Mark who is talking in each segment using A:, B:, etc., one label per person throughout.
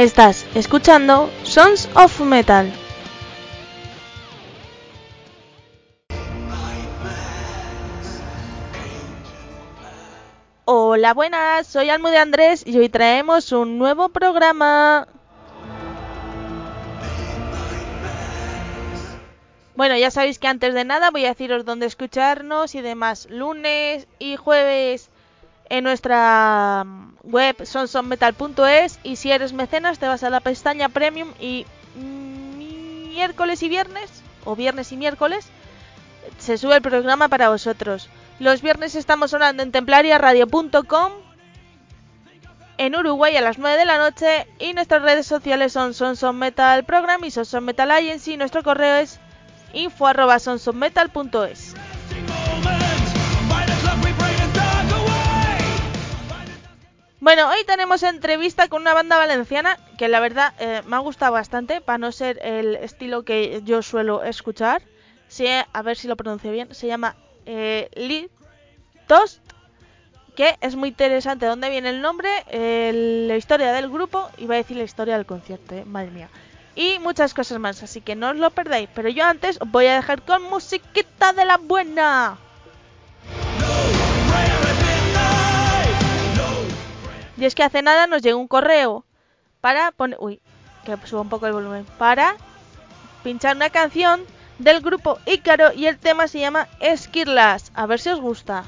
A: Estás escuchando Sons of Metal. Hola, buenas, soy Almude Andrés y hoy traemos un nuevo programa. Bueno, ya sabéis que antes de nada voy a deciros dónde escucharnos y demás. Lunes y jueves en nuestra mm, web sonsonmetal.es y si eres mecenas te vas a la pestaña premium y miércoles y viernes o viernes y miércoles se sube el programa para vosotros. Los viernes estamos sonando en templariaradio.com en Uruguay a las 9 de la noche y nuestras redes sociales son Sonson Metal Program y Sonson Metal Agency. Nuestro correo es info Bueno, hoy tenemos entrevista con una banda valenciana que la verdad eh, me ha gustado bastante, para no ser el estilo que yo suelo escuchar. Sí, a ver si lo pronuncio bien. Se llama eh, Lee que es muy interesante dónde viene el nombre, la historia del grupo y va a decir la historia del concierto, eh, madre mía. Y muchas cosas más, así que no os lo perdáis. Pero yo antes os voy a dejar con musiquita de la buena. Y es que hace nada nos llegó un correo para poner... Uy, que suba un poco el volumen. Para pinchar una canción del grupo Ícaro y el tema se llama Esquirlas. A ver si os gusta.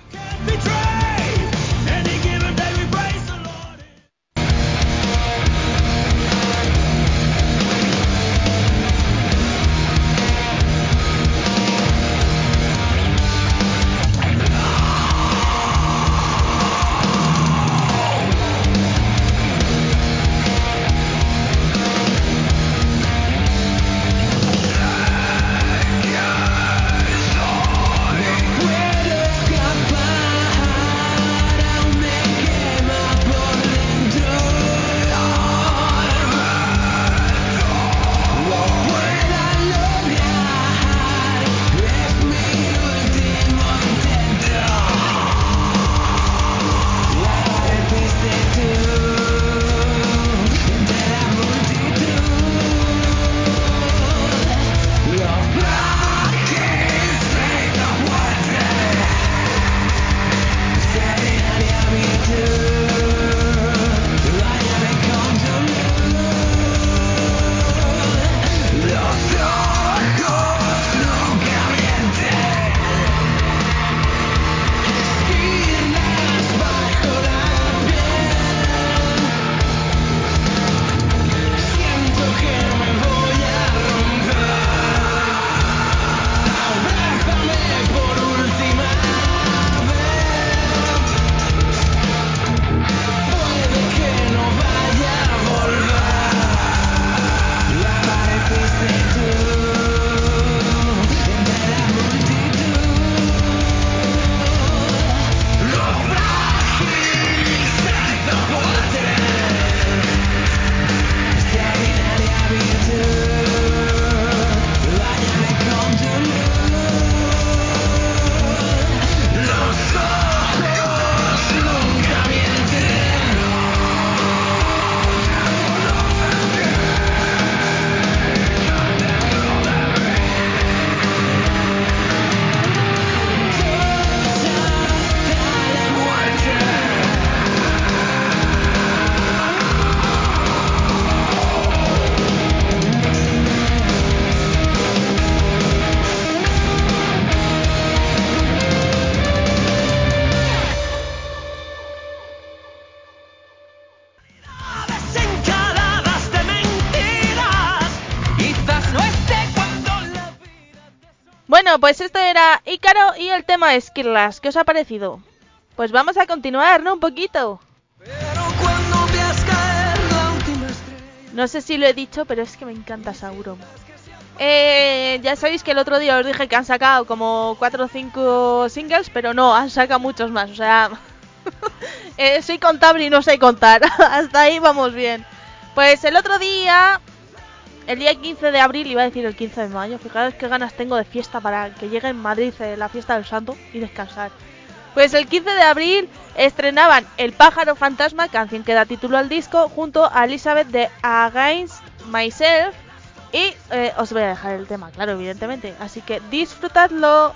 A: Pues esto era Ícaro y el tema es Skirlas. ¿Qué os ha parecido? Pues vamos a continuar, ¿no? Un poquito. No sé si lo he dicho, pero es que me encanta Sauron. Eh, ya sabéis que el otro día os dije que han sacado como 4 o 5 singles, pero no, han sacado muchos más. O sea, eh, soy contable y no sé contar. Hasta ahí vamos bien. Pues el otro día el día 15 de abril, iba a decir el 15 de mayo, fijaros qué ganas tengo de fiesta para que llegue en Madrid eh, la fiesta del santo y descansar. Pues el 15 de abril estrenaban El pájaro fantasma, canción que da título al disco, junto a Elizabeth de Against Myself. Y eh, os voy a dejar el tema, claro, evidentemente. Así que disfrutadlo.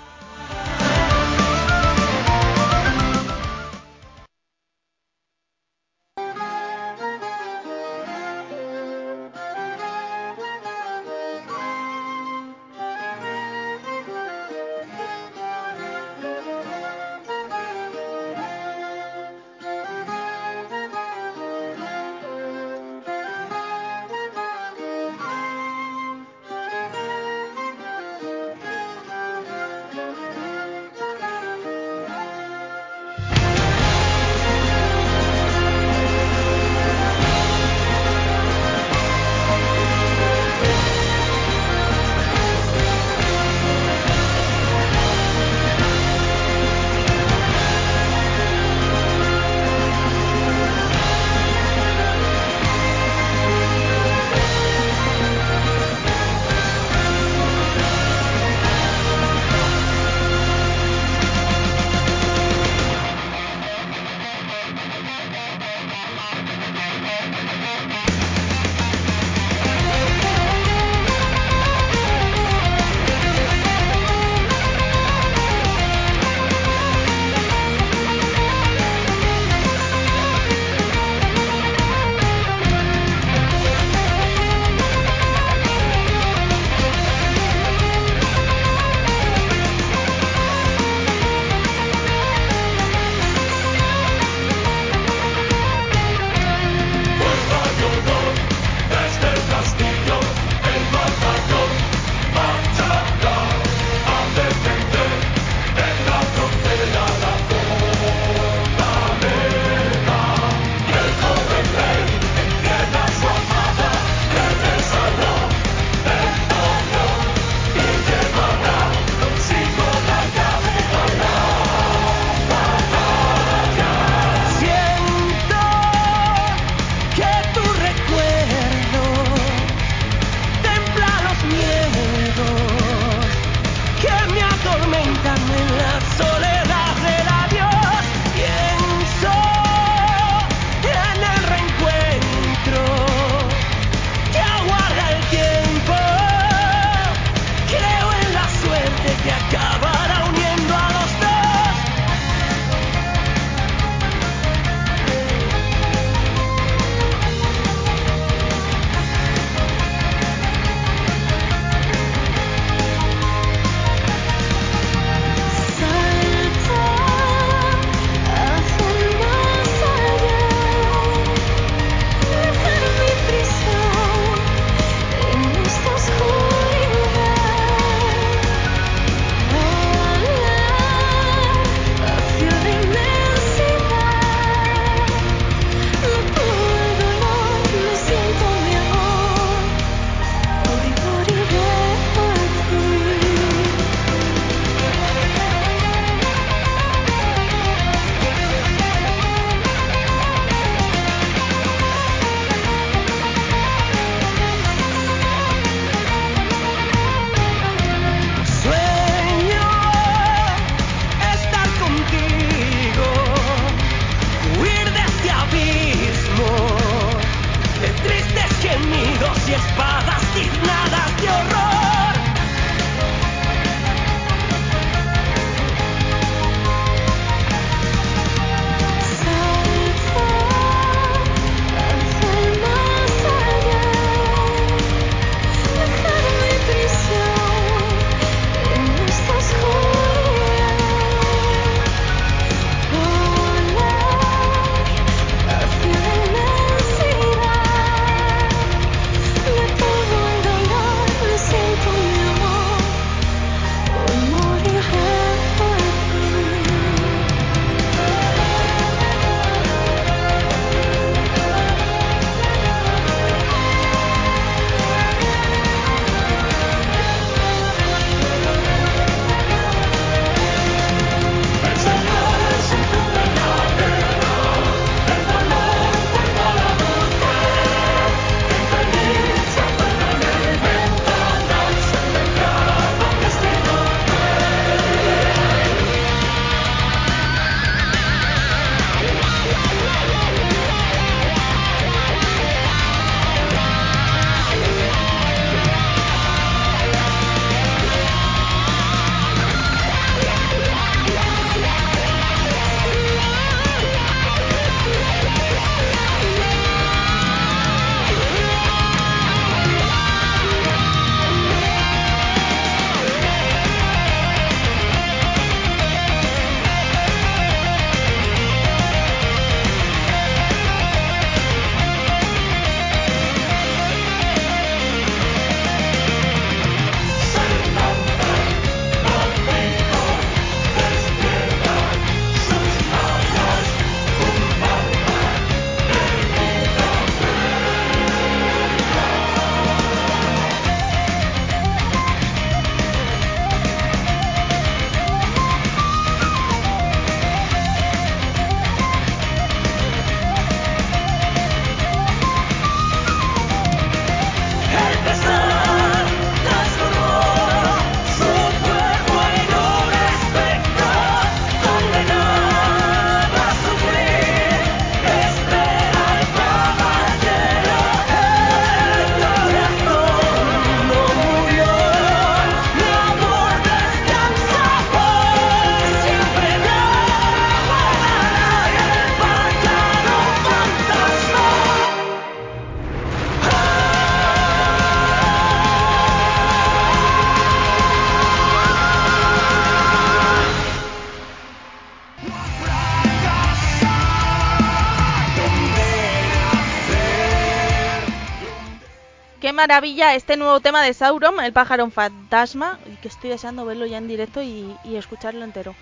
B: Maravilla este nuevo tema de Sauron, el pájaro fantasma, y que estoy deseando verlo ya en directo y, escucharlo entero.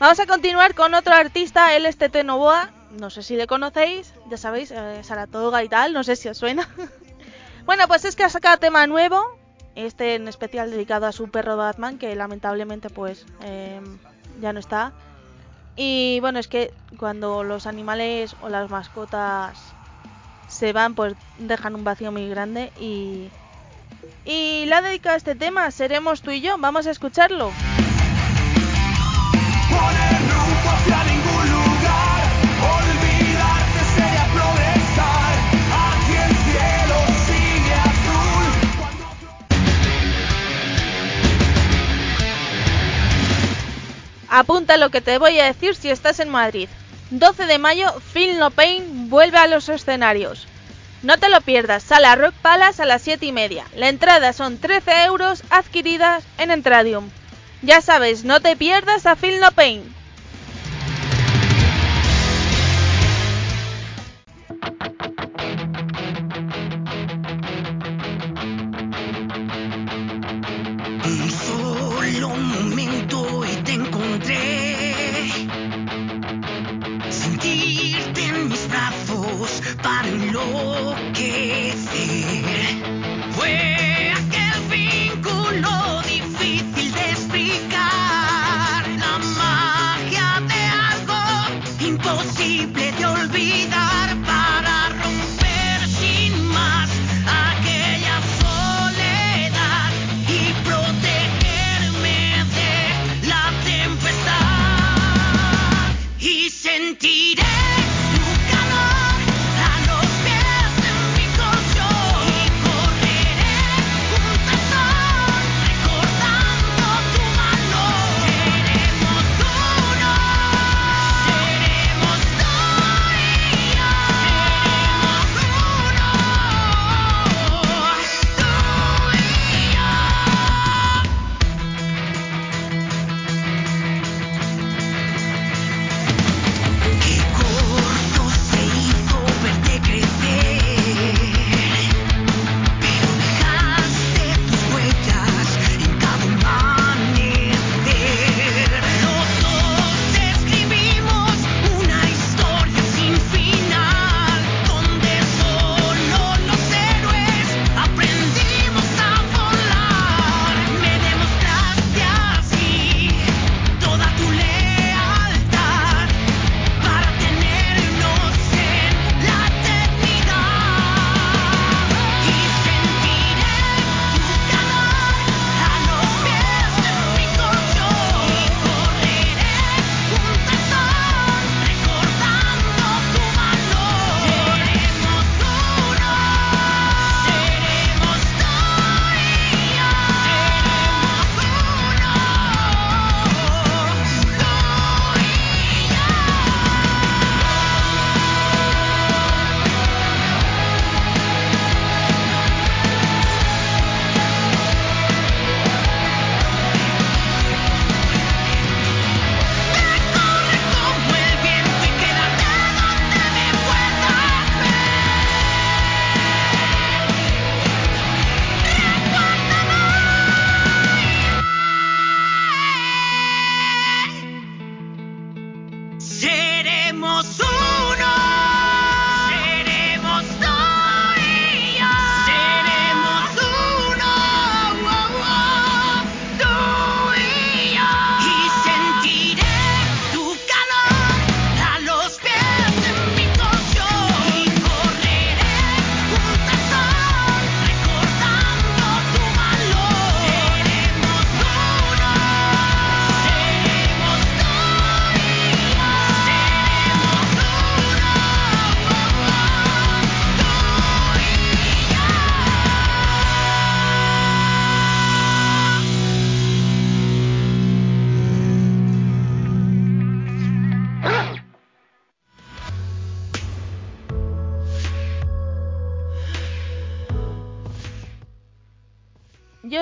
B: Vamos a continuar con otro artista, él es Tete Novoa, no sé si le conocéis, ya sabéis, eh, Saratoga y tal, no sé si os suena. bueno, pues es que ha sacado tema nuevo, este en especial dedicado a su perro Batman, que lamentablemente pues em, ya no está. Y bueno, es que cuando los animales o las mascotas se van, pues dejan un vacío muy grande y... Y le ha dedicado este tema, seremos tú y yo, vamos a escucharlo. Apunta lo que te voy a decir si estás en Madrid. 12 de mayo, Phil No Pain vuelve a los escenarios. No te lo pierdas, sala Rock Palace a las 7 y media. La entrada son 13 euros adquiridas en Entradium. Ya sabes, no te pierdas a Phil No Pain.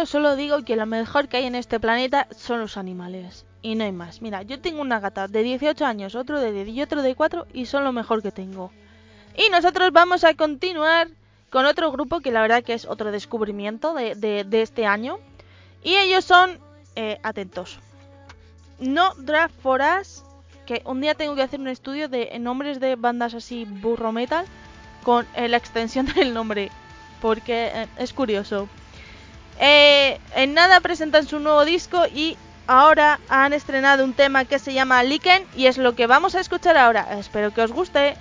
B: Solo digo que lo mejor que hay en este planeta son los animales. Y no hay más. Mira, yo tengo una gata de 18 años, otro de 10 y otro de 4 y son lo mejor que tengo. Y nosotros vamos a continuar
A: con otro grupo que la verdad que es otro descubrimiento de, de, este año. Y ellos son, eh, atentos, No Draft for Us, que un día tengo que hacer un estudio de nombres de bandas así burro metal con eh, la extensión del nombre, porque eh, es curioso. En nada presentan su nuevo disco y ahora han estrenado un tema que se llama Liken y es lo que vamos a escuchar ahora. Espero que os guste.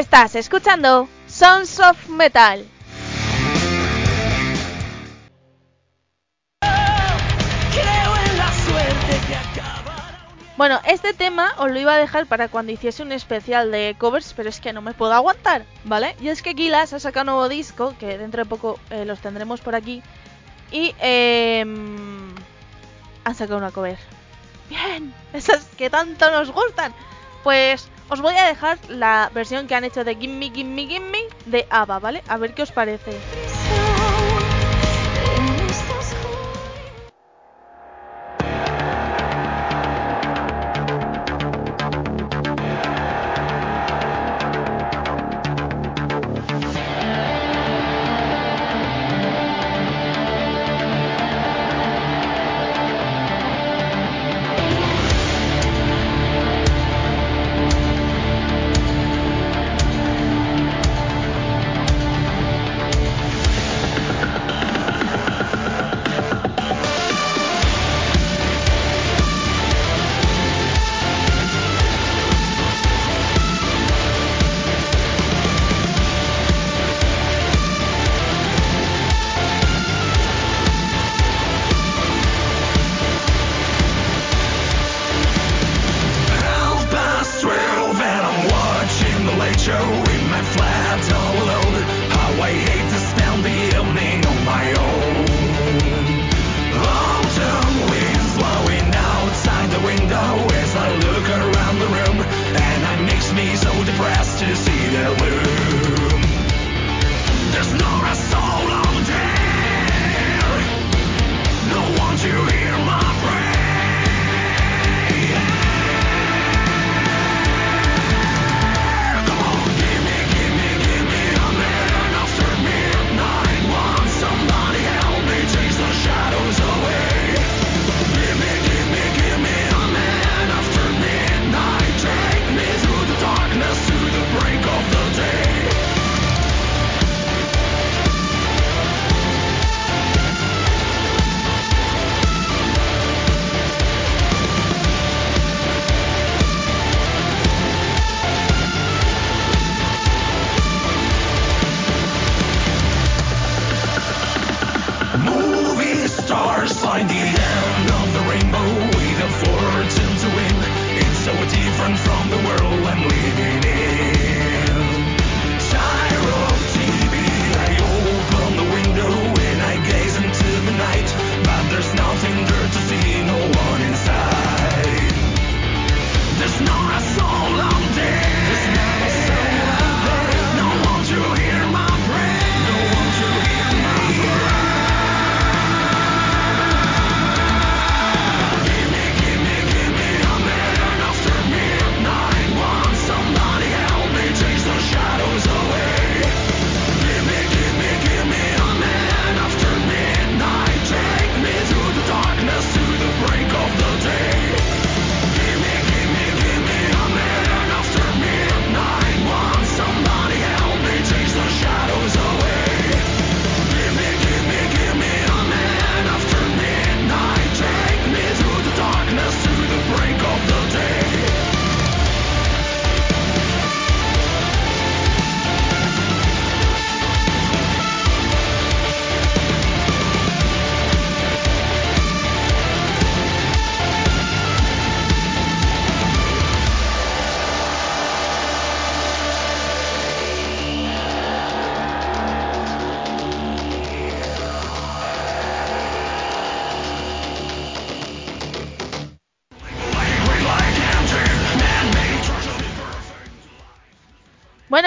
A: Estás escuchando Sons of Metal. Bueno, este tema os lo iba a dejar para cuando hiciese un especial de covers, pero es que no me puedo aguantar, ¿vale? Y es que Gilas ha sacado un nuevo disco, que dentro de poco eh, los tendremos por aquí, y eh, han sacado una cover. Bien, esas que tanto nos gustan. Pues os voy a dejar la versión que han hecho de Gimme Gimme Gimme de ABBA, ¿vale? A ver qué os parece.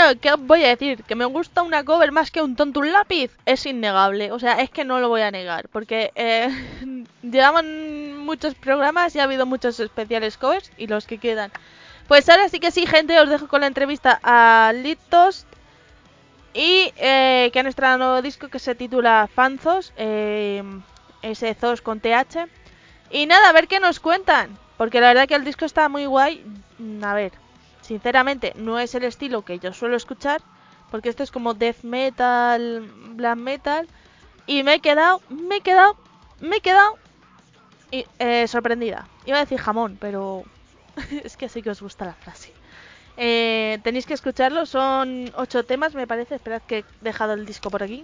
A: Bueno, ¿qué voy a decir? Que me gusta una cover más que un tonto un lápiz. Es innegable. O sea, es que no lo voy a negar. Porque eh, llevaban muchos programas y ha habido muchos especiales covers y los que quedan. Pues ahora sí que sí, gente, os dejo con la entrevista a Litos y eh, que han estrenado un nuevo disco que se titula Fanzos, eh, ese con TH. Y nada, a ver qué nos cuentan, porque la verdad que el disco está muy guay. Mm, A ver, sinceramente no es el estilo que yo suelo escuchar, porque esto es como death metal, black metal. Y me he quedado, me he quedado, me he quedado eh, sorprendida. Iba a decir jamón, pero es que sí que os gusta la frase. Eh, tenéis que escucharlo, son ocho temas, me parece. Esperad que he dejado el disco por aquí.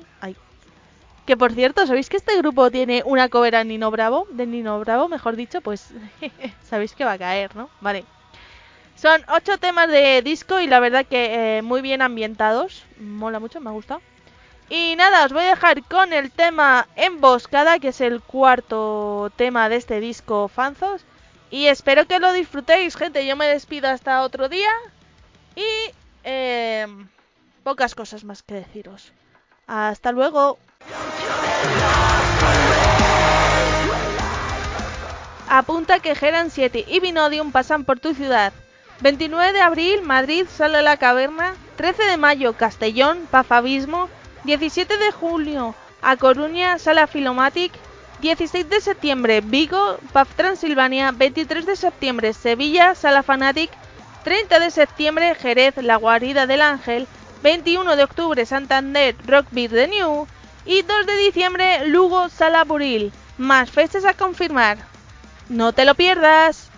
A: Que por cierto, ¿sabéis que este grupo tiene una cover a Nino Bravo? De Nino Bravo, mejor dicho, pues sabéis que va a caer, ¿no? Vale. Son ocho temas de disco y la verdad que eh, muy bien ambientados. Mola mucho, me ha gustado. Y nada, os voy a dejar con el tema Emboscada, que es el cuarto tema de este disco Fanzos. Y espero que lo disfrutéis, gente. Yo me despido hasta otro día. Y eh, pocas cosas más que deciros. Hasta luego. Apunta que Geran 7 y Vinodium pasan por tu ciudad. 29 de abril, Madrid, Sala La Caverna. 13 de mayo, Castellón, Pafabismo. 17 de julio, A Coruña, Sala Filomatic. 16 de septiembre, Vigo, Paf Transilvania. 23 de septiembre, Sevilla, Sala Fanatic. 30 de septiembre, Jerez, La Guarida del Ángel. 21 de octubre, Santander, Rock Beat The New. Y 2 de diciembre, Lugo, Sala Buril. Más fechas a confirmar. No te lo pierdas.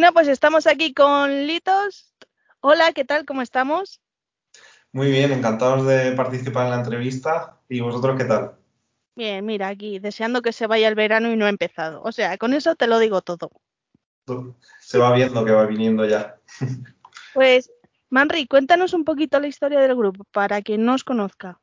A: Bueno, pues estamos aquí con Litos. Hola, ¿qué tal? ¿Cómo estamos?
C: Muy bien, encantados de participar en la entrevista. ¿Y vosotros qué tal?
A: Bien, mira, aquí deseando que se vaya el verano y no ha empezado. O sea, con eso te lo digo todo.
C: Se va viendo que va viniendo ya.
A: Pues, Manri, cuéntanos un poquito la historia del grupo para quien no os conozca.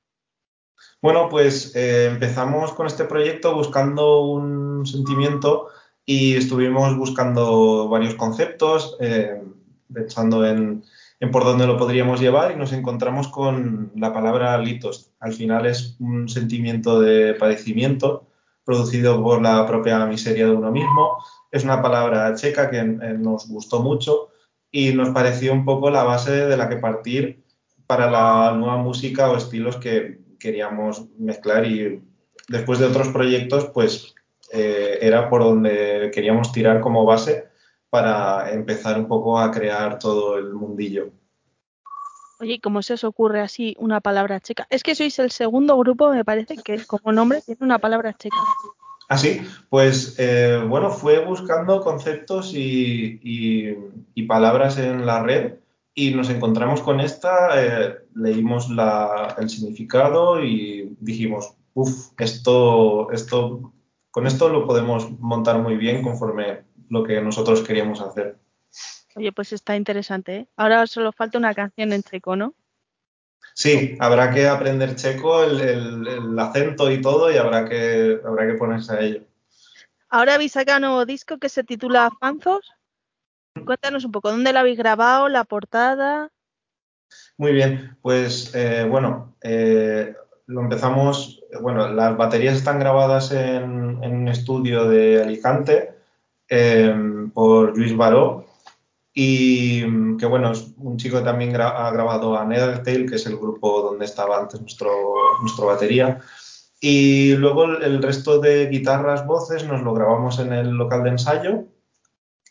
C: Bueno, pues eh, empezamos con este proyecto buscando un sentimiento y estuvimos buscando varios conceptos, eh, pensando en, en, por dónde lo podríamos llevar y nos encontramos con la palabra litos. Al final es un sentimiento de padecimiento producido por la propia miseria de uno mismo. Es una palabra checa que nos gustó mucho y nos pareció un poco la base de la que partir para la nueva música o estilos que queríamos mezclar y después de otros proyectos, pues eh, era por donde queríamos tirar como base para empezar un poco a crear todo el mundillo.
A: Oye, ¿cómo se os ocurre así una palabra checa? Es que sois el segundo grupo, me parece, que como nombre tiene una palabra checa.
C: Ah, sí, pues eh, bueno, fue buscando conceptos y, y, palabras en la red y nos encontramos con esta, eh, leímos la, el significado y dijimos, uff, esto, esto, con esto lo podemos montar muy bien conforme lo que nosotros queríamos hacer.
A: Oye, pues está interesante. ¿eh? Ahora solo falta una canción en checo, ¿no?
C: Sí, habrá que aprender checo, el, el, el, acento y todo, y habrá que, habrá que ponerse a ello.
A: Ahora habéis sacado un nuevo disco que se titula Fanzos. Cuéntanos un poco, ¿dónde lo habéis grabado? ¿La portada?
C: Muy bien, pues eh, bueno, eh, lo empezamos, bueno, las baterías están grabadas en, en un estudio de Alicante eh, por Luis Baró y que bueno, un chico también ha grabado a Nethertail, que es el grupo donde estaba antes nuestro, nuestro batería. Y luego el, el resto de guitarras, voces, nos lo grabamos en el local de ensayo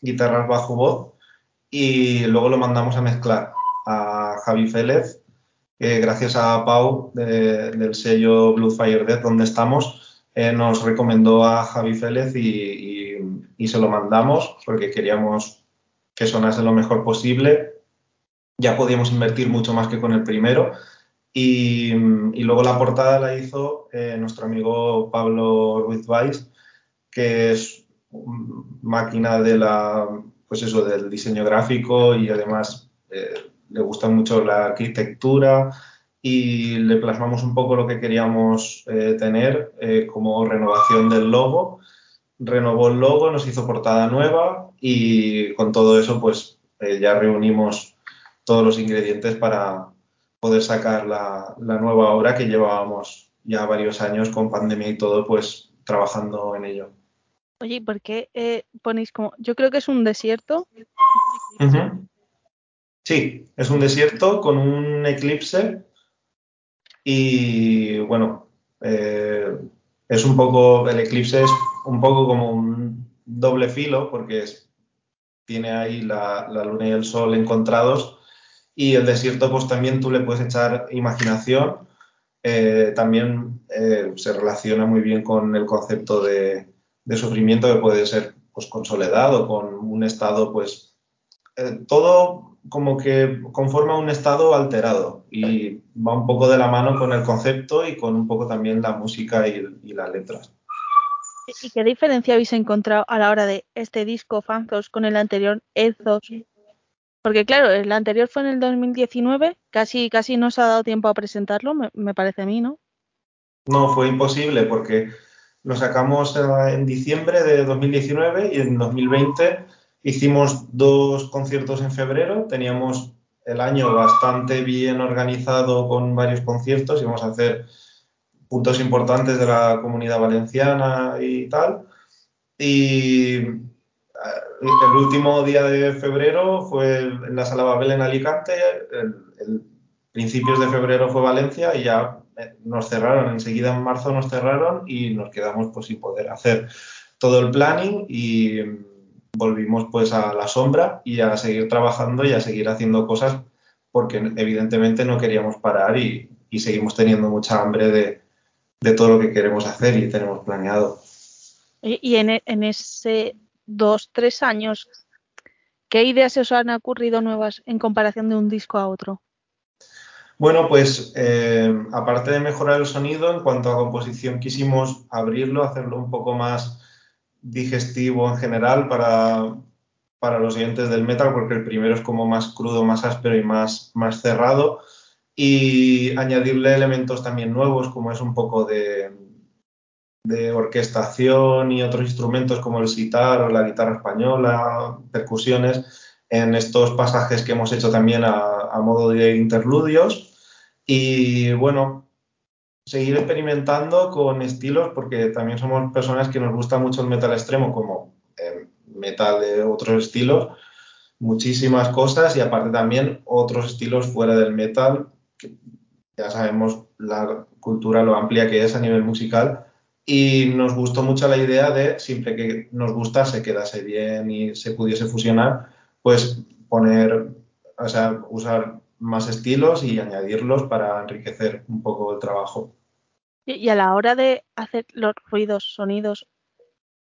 C: guitarras bajo voz y luego lo mandamos a mezclar a Javi Félez, gracias a Pau de, del sello Blue Fire Death donde estamos, eh, nos recomendó a Javi Félez y, y, y, se lo mandamos porque queríamos que sonase lo mejor posible. Ya podíamos invertir mucho más que con el primero. Y, y luego la portada la hizo eh, nuestro amigo Pablo Ruiz Valls, que es máquina de la, pues eso, del diseño gráfico y además eh, le gusta mucho la arquitectura y le plasmamos un poco lo que queríamos eh, tener eh, como renovación del logo. Renovó el logo, nos hizo portada nueva y con todo eso pues eh, ya reunimos todos los ingredientes para poder sacar la, la nueva obra que llevábamos ya varios años con pandemia y todo pues trabajando en ello.
A: Oye, ¿por qué eh, ponéis como.? Yo creo que es un desierto.
C: Uh -huh. Sí, es un desierto con un eclipse. Y bueno, eh, es un poco. El eclipse es un poco como un doble filo, porque tiene ahí la, luna y el sol encontrados. Y el desierto, pues también tú le puedes echar imaginación. Eh, también eh, se relaciona muy bien con el concepto de sufrimiento que puede ser pues con soledad o con un estado pues todo como que conforma un estado alterado y va un poco de la mano con el concepto y con un poco también la música y, y las letras.
A: ¿Y qué diferencia habéis encontrado a la hora de este disco Fanzos con el anterior Ezos? Porque claro, el anterior fue en el 2019, casi, casi no se ha dado tiempo a presentarlo, me, me parece a mí, ¿no?
C: No, fue imposible porque lo sacamos en diciembre de 2019 y en 2020 hicimos dos conciertos en febrero. Teníamos el año bastante bien organizado con varios conciertos. Íbamos a hacer puntos importantes de la comunidad valenciana y tal. Y el último día de febrero fue en la Sala Babel en Alicante. El, el principios de febrero fue Valencia y ya nos cerraron, enseguida en marzo nos cerraron y nos quedamos pues sin poder hacer todo el planning y volvimos pues a la sombra y a seguir trabajando y a seguir haciendo cosas porque evidentemente no queríamos parar y, y seguimos teniendo mucha hambre de, de, todo lo que queremos hacer y tenemos planeado.
A: Y en, en ese dos, tres años, ¿qué ideas se os han ocurrido nuevas en comparación de un disco a otro?
C: Bueno, pues eh, aparte de mejorar el sonido, en cuanto a composición quisimos abrirlo, hacerlo un poco más digestivo en general para, para los oyentes del metal, porque el primero es como más crudo, más áspero y más, más cerrado, y añadirle elementos también nuevos, como es un poco de, de orquestación y otros instrumentos como el sitar o la guitarra española, percusiones, en estos pasajes que hemos hecho también a, a modo de interludios. Y bueno, seguir experimentando con estilos, porque también somos personas que nos gusta mucho el metal extremo, como eh, metal de otros estilos, muchísimas cosas y aparte también otros estilos fuera del metal, ya sabemos la cultura, lo amplia que es a nivel musical. Y nos gustó mucho la idea de, siempre que nos gustase, quedase bien y se pudiese fusionar, pues poner, o sea, usar más estilos y añadirlos para enriquecer un poco el trabajo.
A: Y a la hora de hacer los ruidos, sonidos,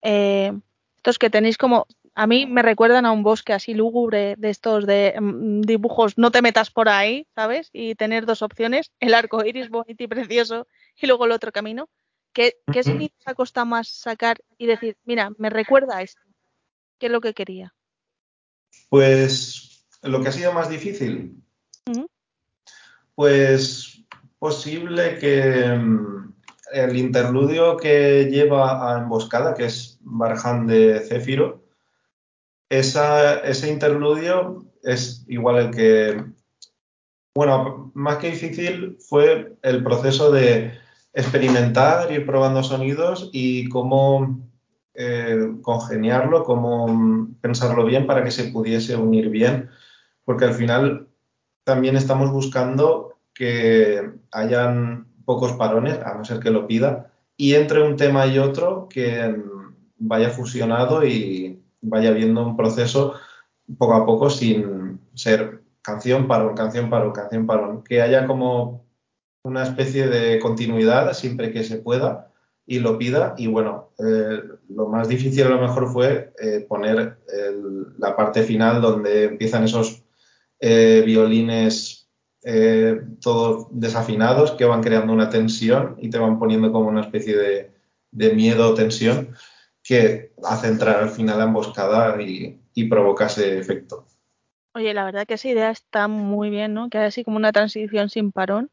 A: eh, estos que tenéis como, a mí me recuerdan a un bosque así lúgubre de estos de mm, dibujos, no te metas por ahí, ¿sabes? Y tener dos opciones, el arco iris bonito y precioso y luego el otro camino. ¿Qué, qué sonido ha costado más sacar y decir, mira, me recuerda a esto? ¿Qué es lo que quería?
C: Pues lo que ha sido más difícil, Pues posible que mm, el interludio que lleva a Emboscada, que es Barjan de Céfiro, ese interludio es igual el que, bueno, más que difícil fue el proceso de experimentar, ir probando sonidos y cómo eh, congeniarlo, cómo mm, pensarlo bien para que se pudiese unir bien, porque al final también estamos buscando que hayan pocos parones, a no ser que lo pida, y entre un tema y otro que mm, vaya fusionado y vaya viendo un proceso poco a poco sin ser canción, parón, canción, parón, canción, parón, que haya como una especie de continuidad siempre que se pueda y lo pida. Y bueno, eh, lo más difícil a lo mejor fue eh, poner la parte final donde empiezan esos eh, violines eh, todos desafinados que van creando una tensión y te van poniendo como una especie de, de miedo o tensión que hace entrar al final la emboscada y, y provoca ese efecto.
A: Oye, la verdad que esa idea está muy bien, ¿no? Que hay así como una transición sin parón,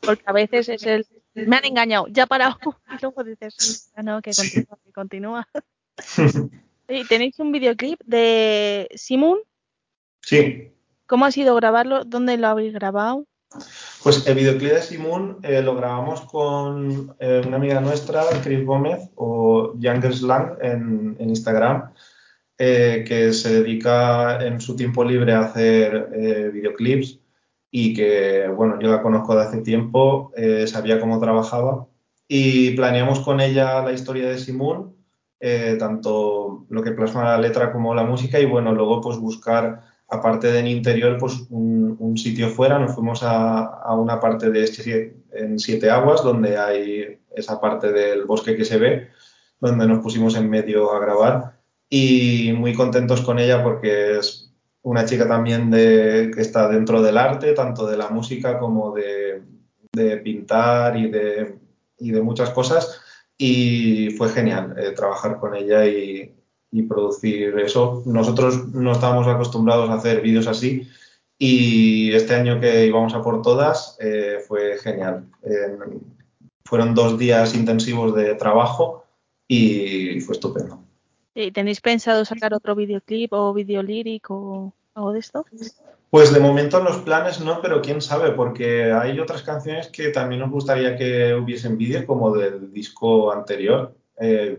A: porque a veces es el, me han engañado, ya parado, y luego dices, "Ah, no, que continúa, que continúa. Y tenéis un videoclip de Simon,
C: Sí,
A: ¿cómo ha sido grabarlo? ¿Dónde lo habéis grabado?
C: pues el videoclip de Simón eh, lo grabamos con eh, una amiga nuestra, Chris Gómez, o Younger Slang en, en Instagram, eh, que se dedica en su tiempo libre a hacer eh, videoclips y que, bueno, yo la conozco de hace tiempo, eh, sabía cómo trabajaba y planeamos con ella la historia de Simón, eh, tanto lo que plasma la letra como la música y, bueno, luego pues buscar aparte del interior, pues un, sitio fuera, nos fuimos a, a una parte de este, en Siete Aguas, donde hay esa parte del bosque que se ve, donde nos pusimos en medio a grabar. Y muy contentos con ella porque es una chica también que está dentro del arte, tanto de la música como de, de pintar y de, y de, muchas cosas. Y fue genial eh, trabajar con ella y, y producir eso. Nosotros no estábamos acostumbrados a hacer vídeos así y este año que íbamos a por todas eh, fue genial. Eh, fueron dos días intensivos de trabajo y fue estupendo.
A: ¿Y tenéis pensado sacar otro videoclip o video lírico o algo de esto?
C: Pues de momento los planes no, pero quién sabe, porque hay otras canciones que también nos gustaría que hubiesen vídeo, como del disco anterior. Eh,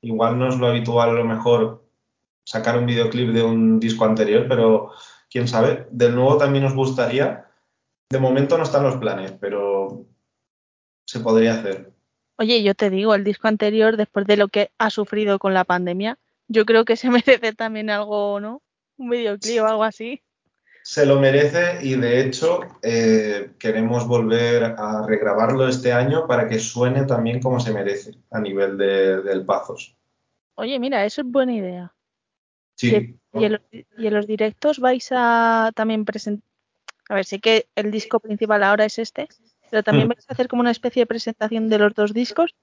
C: igual no es lo habitual a lo mejor sacar un videoclip de un disco anterior, pero quién sabe. Del nuevo también nos gustaría. De momento no están los planes, pero se podría hacer.
A: Oye, yo te digo, el disco anterior, después de lo que ha sufrido con la pandemia, yo creo que se merece también algo, ¿no? Un videoclip o algo así.
C: Se lo merece y de hecho eh, queremos volver a regrabarlo este año para que suene también como se merece a nivel de, del Pazos.
A: Oye, mira, eso es buena idea.
C: Sí.
A: ¿Y, en los, directos vais a también presentar? A ver, sé que el disco principal ahora es este, pero también mm. vais a hacer como una especie de presentación de los dos discos.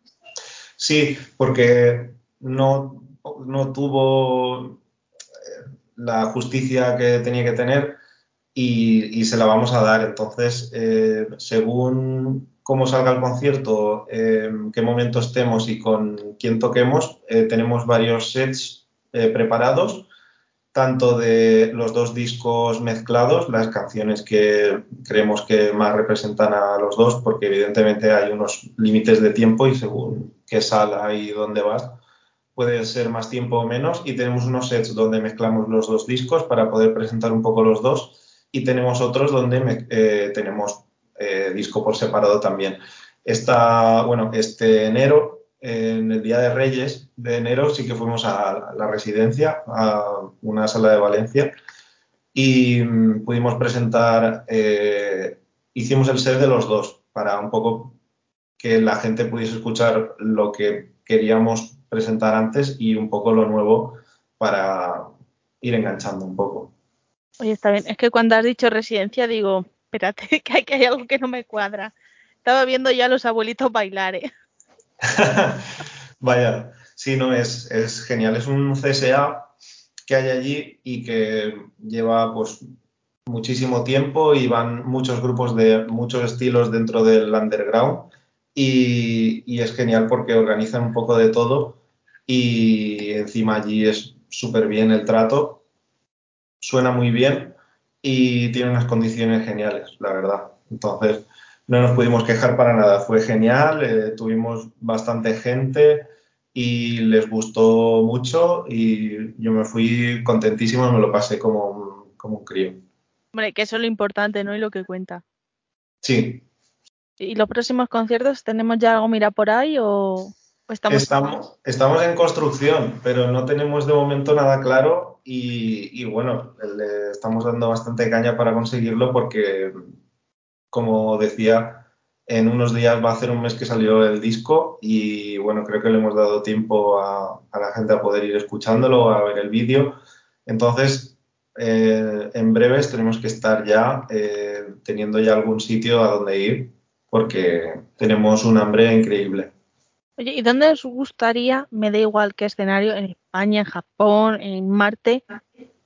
C: Sí, porque no, no tuvo eh, la justicia que tenía que tener y, se la vamos a dar. Entonces, eh, según cómo salga el concierto, en qué momento estemos y con quién toquemos, eh, tenemos varios sets eh, preparados, tanto de los dos discos mezclados, las canciones que creemos que más representan a los dos, porque evidentemente hay unos límites de tiempo y según qué sala y dónde vas, puede ser más tiempo o menos. Y tenemos unos sets donde mezclamos los dos discos para poder presentar un poco los dos y tenemos otros donde eh, tenemos eh, disco por separado también. Esta, bueno, este enero, en el Día de Reyes de enero, sí que fuimos a la residencia, a una sala de Valencia, y mm, pudimos presentar, eh, hicimos el set de los dos, para un poco que la gente pudiese escuchar lo que queríamos presentar antes y un poco lo nuevo para ir enganchando un poco.
A: Oye, está bien. Es que cuando has dicho residencia digo, espérate, que hay, hay algo que no me cuadra. Estaba viendo ya a los abuelitos bailar, ¿eh?
C: Vaya, sí, no, es, es genial. Es un CSA que hay allí y que lleva pues muchísimo tiempo y van muchos grupos de muchos estilos dentro del underground y, y es genial porque organizan un poco de todo y encima allí es súper bien el trato suena muy bien y tiene unas condiciones geniales, la verdad. Entonces, no nos pudimos quejar para nada. Fue genial, eh, tuvimos bastante gente y les gustó mucho y yo me fui contentísimo, me lo pasé como un, como un crío.
A: Hombre, que eso es lo importante, ¿no? Y lo que cuenta.
C: Sí.
A: ¿Y los próximos conciertos tenemos ya algo mira por ahí o...?
C: Estamos, estamos en construcción, pero no tenemos de momento nada claro y, bueno, le estamos dando bastante caña para conseguirlo porque, como decía, en unos días va a hacer un mes que salió el disco y bueno, creo que le hemos dado tiempo a, la gente a poder ir escuchándolo, a ver el vídeo. Entonces, eh, en breves tenemos que estar ya eh, teniendo ya algún sitio a donde ir porque tenemos un hambre increíble.
A: Oye, ¿y dónde os gustaría, me da igual qué escenario, en España, en Japón, en Marte,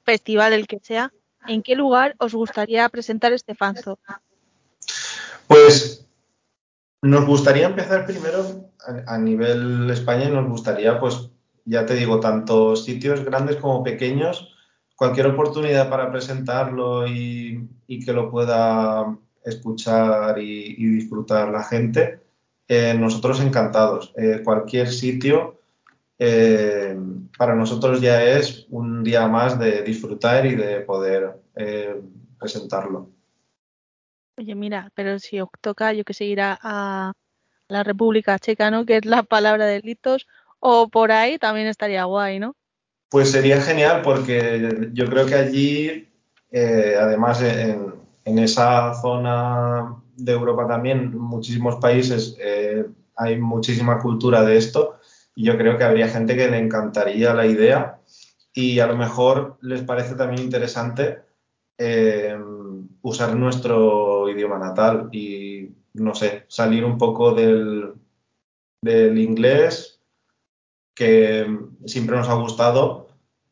A: festival el que sea, en qué lugar os gustaría presentar este fanzo?
C: Pues nos gustaría empezar primero a, nivel España y nos gustaría, pues ya te digo, tanto sitios grandes como pequeños, cualquier oportunidad para presentarlo y, que lo pueda escuchar y disfrutar la gente eh, nosotros encantados. Eh, cualquier sitio eh, para nosotros ya es un día más de disfrutar y de poder presentarlo.
A: Oye, mira, pero si os toca, yo que sé, ir a, la República Checa, ¿no? Que es la palabra de delitos, o por ahí también estaría guay, ¿no?
C: Pues sería genial porque yo creo que allí, además en, en esa zona de Europa también, muchísimos países, eh, hay muchísima cultura de esto y yo creo que habría gente que le encantaría la idea y a lo mejor les parece también interesante eh, usar nuestro idioma natal y, no sé, salir un poco del, del inglés que siempre nos ha gustado,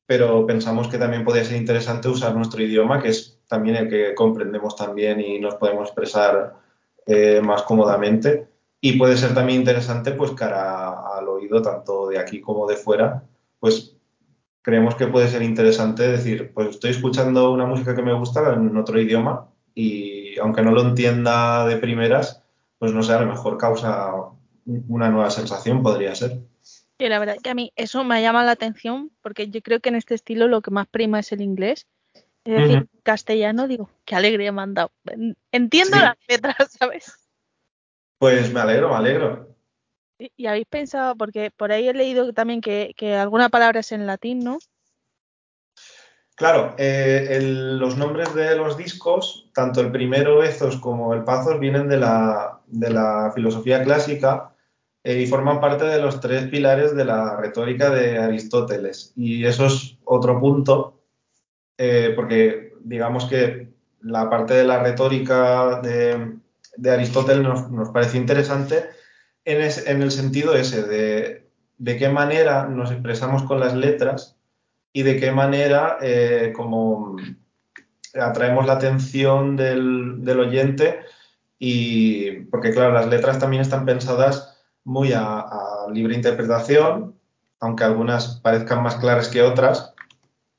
C: pero pensamos que también podría ser interesante usar nuestro idioma, que es también el que comprendemos también y nos podemos expresar eh, más cómodamente. Y puede ser también interesante, pues, cara al oído, tanto de aquí como de fuera, pues creemos que puede ser interesante decir, pues estoy escuchando una música que me gusta en otro idioma y aunque no lo entienda de primeras, pues no sé, a lo mejor causa una nueva sensación, podría ser.
A: Sí, la verdad que a mí eso me llama la atención porque yo creo que en este estilo lo que más prima es el inglés es decir, castellano, digo, qué alegría me han dado. Entiendo las letras, ¿sabes?
C: Pues me alegro, me alegro.
A: Y, habéis pensado, porque por ahí he leído también que, alguna palabra es en latín, ¿no?
C: Claro, eh, los nombres de los discos, tanto el primero Ezos como el Pazos, vienen de la, de la filosofía clásica eh, y forman parte de los tres pilares de la retórica de Aristóteles. Y eso es otro punto, eh, porque digamos que la parte de la retórica de, Aristóteles nos, parece interesante en, el sentido ese de, de qué manera nos expresamos con las letras y de qué manera eh, como atraemos la atención del, del, oyente y porque claro, las letras también están pensadas muy a, libre interpretación, aunque algunas parezcan más claras que otras.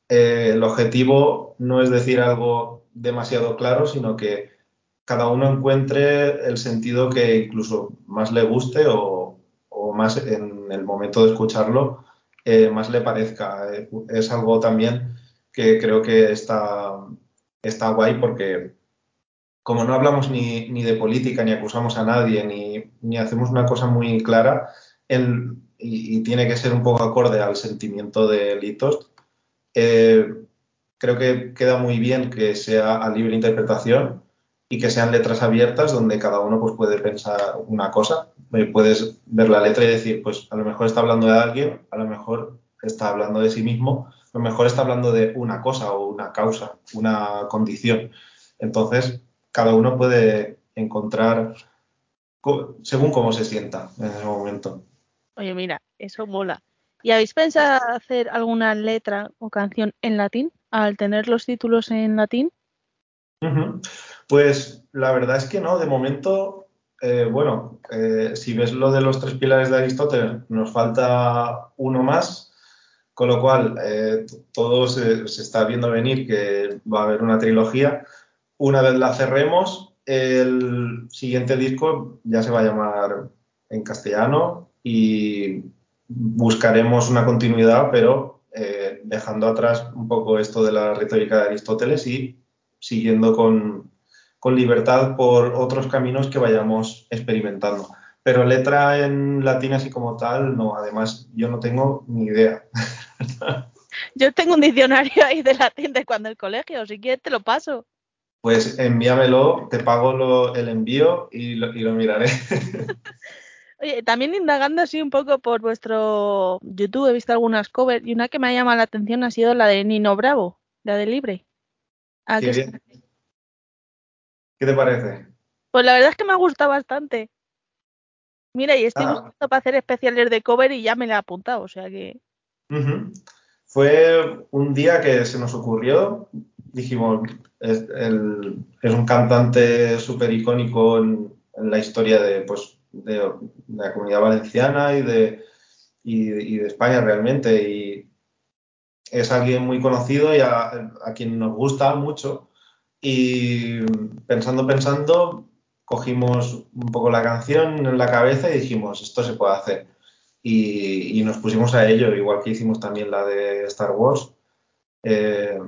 C: Eh, el objetivo no es decir algo demasiado claro, sino que cada uno encuentre el sentido que incluso más le guste o, más en el momento de escucharlo eh, más le parezca. Eh, es algo también que creo que está, guay porque como no hablamos ni, de política, ni acusamos a nadie, ni, hacemos una cosa muy clara, el, y, tiene que ser un poco acorde al sentimiento de Litos, eh, creo que queda muy bien que sea a libre interpretación y que sean letras abiertas donde cada uno pues, puede pensar una cosa. Eh, puedes ver la letra y decir, pues a lo mejor está hablando de alguien, a lo mejor está hablando de sí mismo, a lo mejor está hablando de una cosa o una causa, una condición. Entonces, cada uno puede encontrar según cómo se sienta en ese momento.
A: Oye, mira, eso mola. ¿Y habéis pensado hacer alguna letra o canción en latín al tener los títulos en latín?
C: Pues la verdad es que no, de momento, eh, bueno, eh, si ves lo de los tres pilares de Aristóteles, nos falta uno más, con lo cual eh, todo se, está viendo venir que va a haber una trilogía una vez la cerremos, el siguiente disco ya se va a llamar en castellano y buscaremos una continuidad, pero eh, dejando atrás un poco esto de la retórica de Aristóteles y siguiendo con, libertad por otros caminos que vayamos experimentando. Pero letra en latín así como tal, no, además yo no tengo ni idea.
A: Yo tengo un diccionario ahí de latín de cuando el colegio, si quieres te lo paso
C: pues envíamelo, te pago el envío y lo, miraré.
A: Oye, también indagando así un poco por vuestro YouTube, he visto algunas covers y una que me ha llamado la atención ha sido la de Nino Bravo, la de Libre.
C: qué, te parece?
A: Pues la verdad es que me ha gustado bastante. Mira, y estoy ah. buscando para hacer especiales de cover y ya me la he apuntado, o sea que.
C: Fue un día que se nos ocurrió, dijimos, es, un cantante súper icónico en, la historia de, pues, de, la comunidad valenciana y de, y, de España realmente. Y es alguien muy conocido y a, quien nos gusta mucho. Y pensando, pensando, cogimos un poco la canción en la cabeza y dijimos, esto se puede hacer. Y, nos pusimos a ello, igual que hicimos también la de Star Wars. Eh,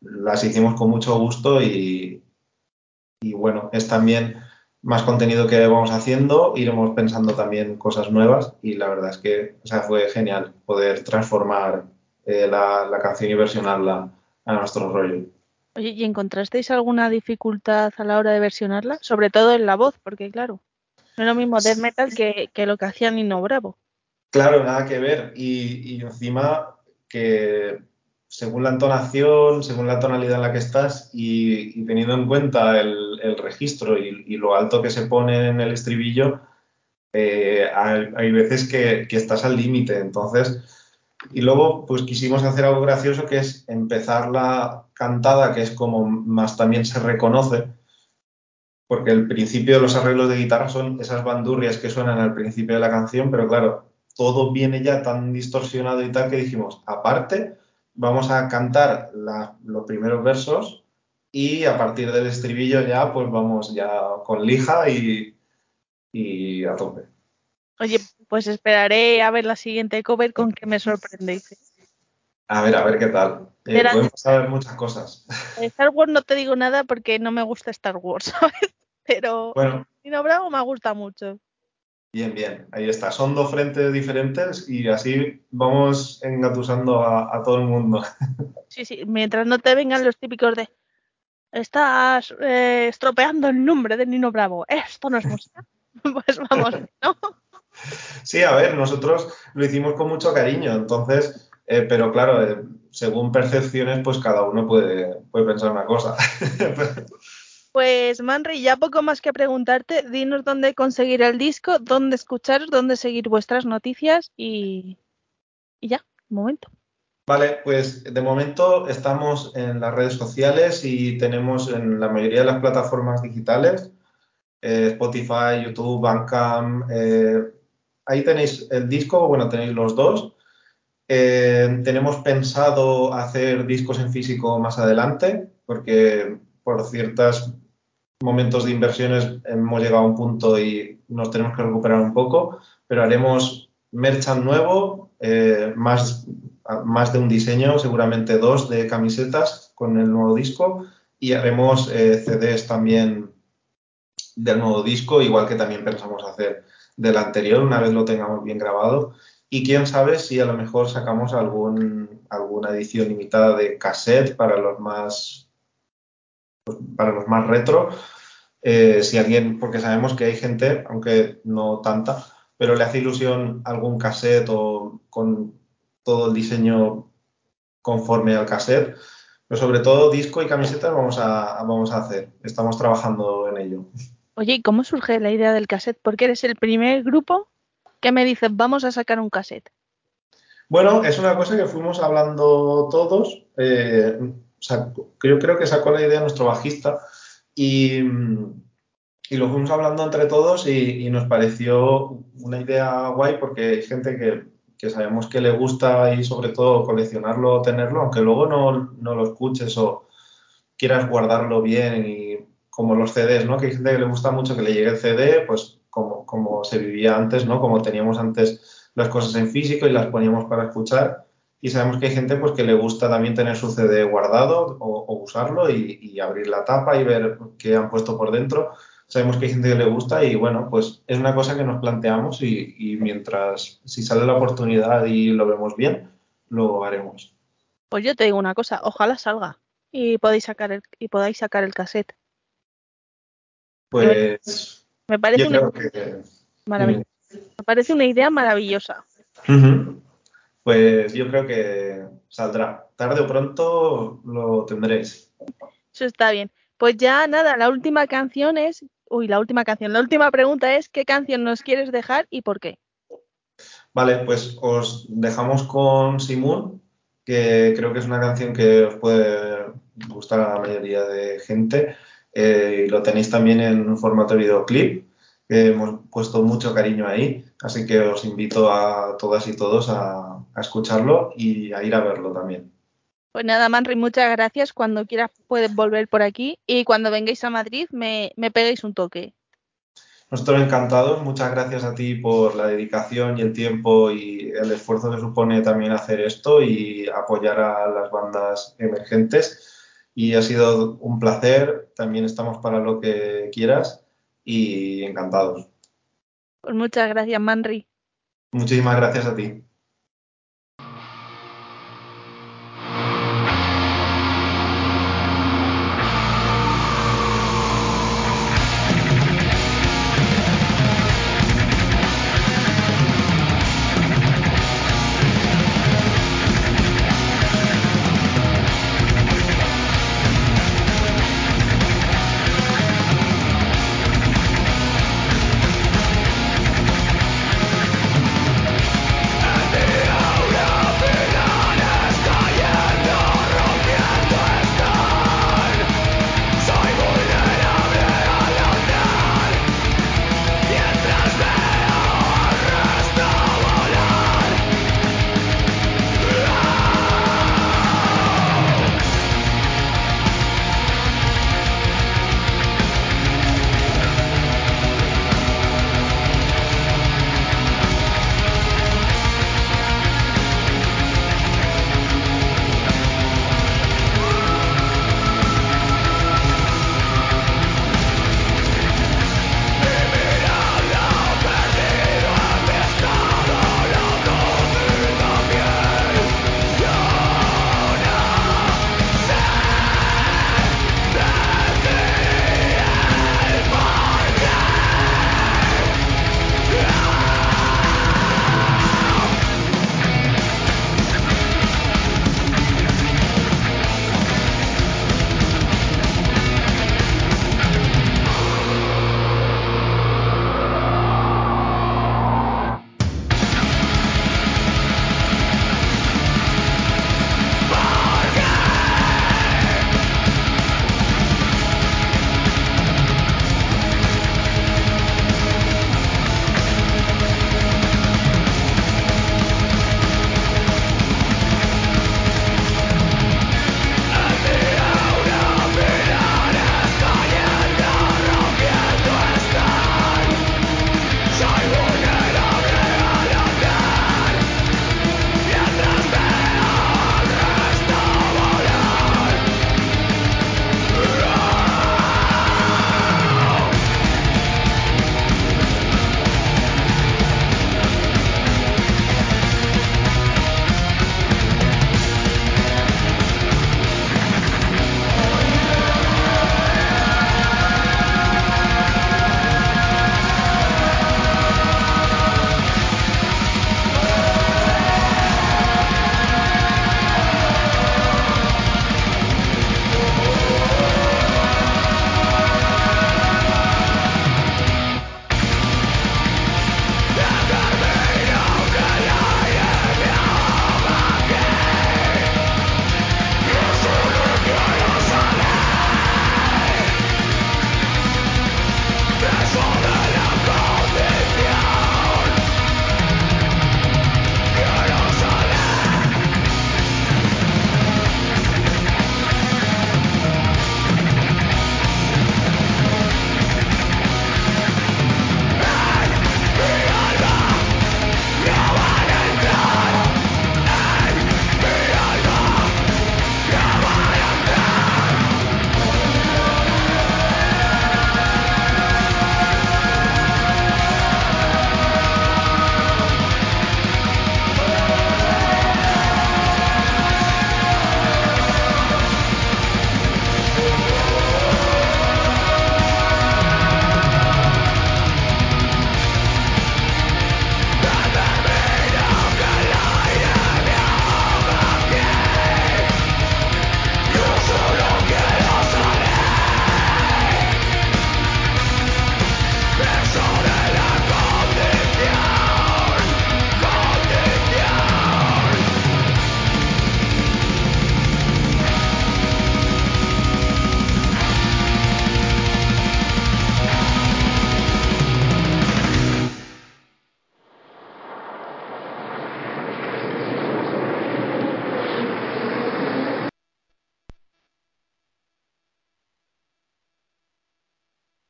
C: las hicimos con mucho gusto y, bueno, es también más contenido que vamos haciendo, iremos pensando también cosas nuevas y la verdad es que o sea, fue genial poder transformar eh, la, canción y versionarla a nuestro rollo.
A: Oye, ¿y encontrasteis alguna dificultad a la hora de versionarla? Sobre todo en la voz, porque claro, no es lo mismo death metal que, lo que hacía Nino Bravo.
C: Claro, nada que ver. Y, y encima que según la entonación, según la tonalidad en la que estás y, teniendo en cuenta el, registro y, lo alto que se pone en el estribillo, eh, hay, veces que, estás al límite. Entonces, y luego, pues quisimos hacer algo gracioso que es empezar la cantada, que es como más también se reconoce, porque el principio de los arreglos de guitarra son esas bandurrias que suenan al principio de la canción, pero claro, todo viene ya tan distorsionado y tal que dijimos, aparte, vamos a cantar los primeros versos y a partir del estribillo ya pues vamos ya con lija y, y a tope.
A: Oye, pues esperaré a ver la siguiente cover con que me sorprendéis.
C: A ver, a ver qué tal. Eh, podemos saber muchas cosas.
A: Star Wars no te digo nada porque no me gusta Star Wars, ¿sabes? Pero bueno. Nino Bravo me gusta mucho.
C: Bien, bien, ahí está. Son dos frentes diferentes y así vamos engatusando a, todo el mundo.
A: Sí, sí, mientras no te vengan los típicos de estás eh, estropeando el nombre de Nino Bravo. Esto no es música. pues vamos, ¿no?
C: Sí, a ver, nosotros lo hicimos con mucho cariño, entonces, eh, pero claro, eh, según percepciones, pues cada uno puede, puede pensar una cosa.
A: Pues Manri, ya poco más que preguntarte, dinos dónde conseguir el disco, dónde escucharos, dónde seguir vuestras noticias y, ya, un momento.
C: Vale, pues de momento estamos en las redes sociales y tenemos en la mayoría de las plataformas digitales, eh, Spotify, YouTube, Bandcamp, eh, ahí tenéis el disco, bueno, tenéis los dos. Eh, tenemos pensado hacer discos en físico más adelante, porque por ciertos momentos de inversiones hemos llegado a un punto y nos tenemos que recuperar un poco, pero haremos merchant nuevo, más más de un diseño, seguramente dos de camisetas con el nuevo disco y haremos eh, CDs también del nuevo disco, igual que también pensamos hacer del anterior una vez lo tengamos bien grabado. Y quién sabe si a lo mejor sacamos algún, alguna edición limitada de cassette para los más para los más retro. Eh, si alguien, porque sabemos que hay gente, aunque no tanta, pero le hace ilusión algún cassette o con todo el diseño conforme al cassette, pero sobre todo disco y camisetas vamos a, vamos a hacer. Estamos trabajando en ello.
A: Oye, ¿y cómo surge la idea del cassette? Porque eres el primer grupo que me dice, vamos a sacar un cassette.
C: Bueno, es una cosa que fuimos hablando todos. Eh, yo creo que sacó la idea nuestro bajista y, y lo fuimos hablando entre todos y, y, nos pareció una idea guay porque hay gente que que sabemos que le gusta y sobre todo coleccionarlo o tenerlo, aunque luego no, no, lo escuches o quieras guardarlo bien y como los CDs, ¿no? Que hay gente que le gusta mucho que le llegue el CD, pues como, como se vivía antes, ¿no? Como teníamos antes las cosas en físico y las poníamos para escuchar. Y sabemos que hay gente pues que le gusta también tener su CD guardado o, o usarlo y, y, abrir la tapa y ver qué han puesto por dentro sabemos que hay gente que le gusta y bueno, pues es una cosa que nos planteamos y, mientras, si sale la oportunidad y lo vemos bien, lo haremos.
A: Pues yo te digo una cosa, ojalá salga y podáis sacar el, y podáis sacar el cassette.
C: Pues
A: me parece una, que... me parece una idea maravillosa.
C: Pues yo creo que saldrá. Tarde o pronto lo tendréis.
A: Eso está bien. Pues ya nada, la última canción es Uy, la última canción. La última pregunta es, ¿qué canción nos quieres dejar y por qué?
C: Vale, pues os dejamos con Simón, que creo que es una canción que os puede gustar a la mayoría de gente. Eh, y lo tenéis también en un formato videoclip, que hemos puesto mucho cariño ahí. Así que os invito a todas y todos a, a escucharlo y a ir a verlo también.
A: Pues nada, Manri, muchas gracias. Cuando quieras puedes volver por aquí y cuando vengáis a Madrid me, me peguéis un toque.
C: Nosotros encantados. Muchas gracias a ti por la dedicación y el tiempo y el esfuerzo que supone también hacer esto y apoyar a las bandas emergentes. Y ha sido un placer. También estamos para lo que quieras y encantados.
A: Pues muchas gracias, Manri.
C: Muchísimas gracias a ti.